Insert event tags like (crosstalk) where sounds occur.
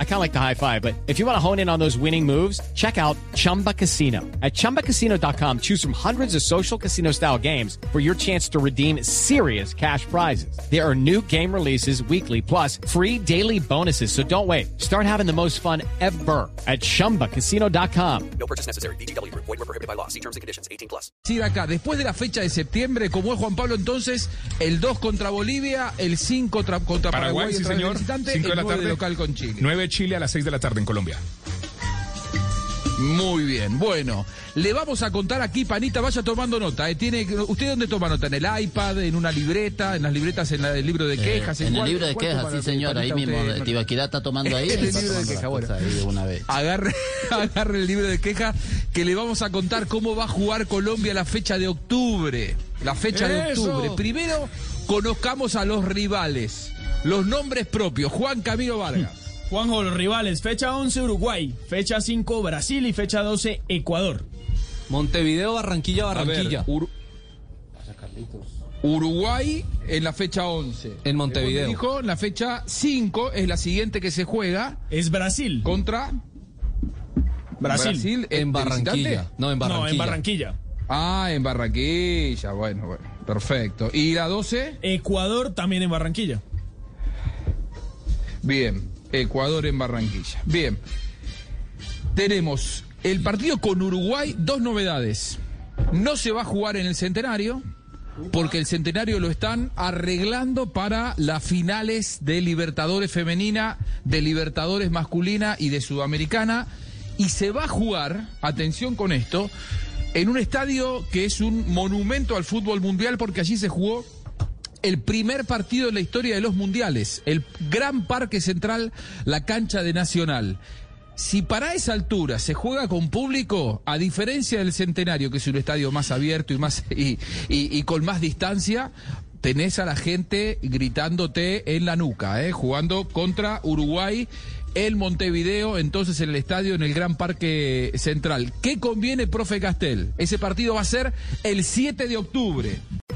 I kind of like the high five, but if you want to hone in on those winning moves, check out Chumba Casino. At chumbacasino.com, choose from hundreds of social casino style games for your chance to redeem serious cash prizes. There are new game releases weekly, plus free daily bonuses. So don't wait. Start having the most fun ever at chumbacasino.com. No purchase necessary. BGW. Void were prohibited by law. See terms and conditions. 18 plus. decir acá, después de la fecha de septiembre, como es Juan Pablo entonces, el 2 contra Bolivia, el 5 contra, contra Paraguay, Paraguay, sí otra vez señor. visitante, 5 de la tarde. local con Chile. 9 Chile a las 6 de la tarde en Colombia. Muy bien, bueno, le vamos a contar aquí, Panita, vaya tomando nota. ¿eh? Tiene, ¿Usted dónde toma nota? ¿En el iPad, en una libreta, en las libretas, en la- el libro de quejas? Eh, en el cuál- libro de quejas, sí señor, ahí mismo, usted? Tibaquirá está tomando ahí. (laughs) El está libro de quejas, bueno. ahí una vez. Agarre, (laughs) agarre el libro de quejas que le vamos a contar cómo va a jugar Colombia la fecha de octubre. La fecha de ¡Eso! octubre. Primero, conozcamos a los rivales. Los nombres propios. Juan Camilo Vargas. Juanjo, los rivales, fecha 11 Uruguay, fecha 5 Brasil y fecha 12 Ecuador. Montevideo, Barranquilla, ver, Barranquilla. Ur- Uruguay en la fecha 11. En Montevideo. Como Dijo, en la fecha 5 es la siguiente que se juega Es Brasil. contra Brasil. ¿eh, en Barranquilla. No, en Barranquilla. No, en Barranquilla. Ah, en Barranquilla. Bueno, bueno, perfecto. ¿Y la 12? Ecuador también en Barranquilla. Bien, Ecuador en Barranquilla. Bien. Tenemos el partido con Uruguay, dos novedades. No se va a jugar en el centenario, porque el centenario lo están arreglando para las finales de Libertadores femenina, de Libertadores masculina y de Sudamericana. Y se va a jugar, atención con esto, en un estadio que es un monumento al fútbol mundial, porque allí se jugó el primer partido en la historia de los mundiales, el gran parque central, la cancha de Nacional. Si para esa altura se juega con público, a diferencia del centenario, que es un estadio más abierto y más (laughs) y, con más distancia, tenés a la gente gritándote en la nuca, ¿eh? jugando contra Uruguay. El Montevideo, entonces en el estadio, en el Gran Parque Central. ¿Qué conviene, profe Castel? Ese partido va a ser el 7 de octubre.